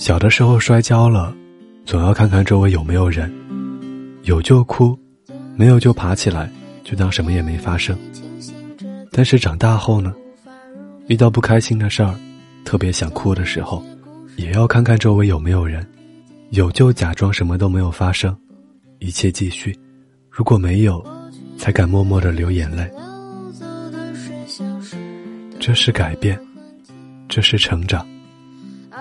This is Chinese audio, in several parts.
小的时候摔跤了，总要看看周围有没有人，有就哭，没有就爬起来，就当什么也没发生。但是长大后呢，遇到不开心的事儿，特别想哭的时候，也要看看周围有没有人，有就假装什么都没有发生，一切继续；如果没有，才敢默默的流眼泪。这是改变，这是成长，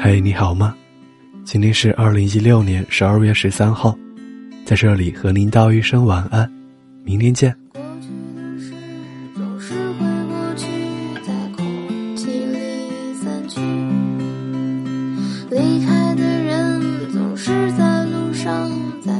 嘿、你好吗？今天是二零一六年十二月十三号，在这里和您道一声晚安，明天见。离开的人总是在路上。在。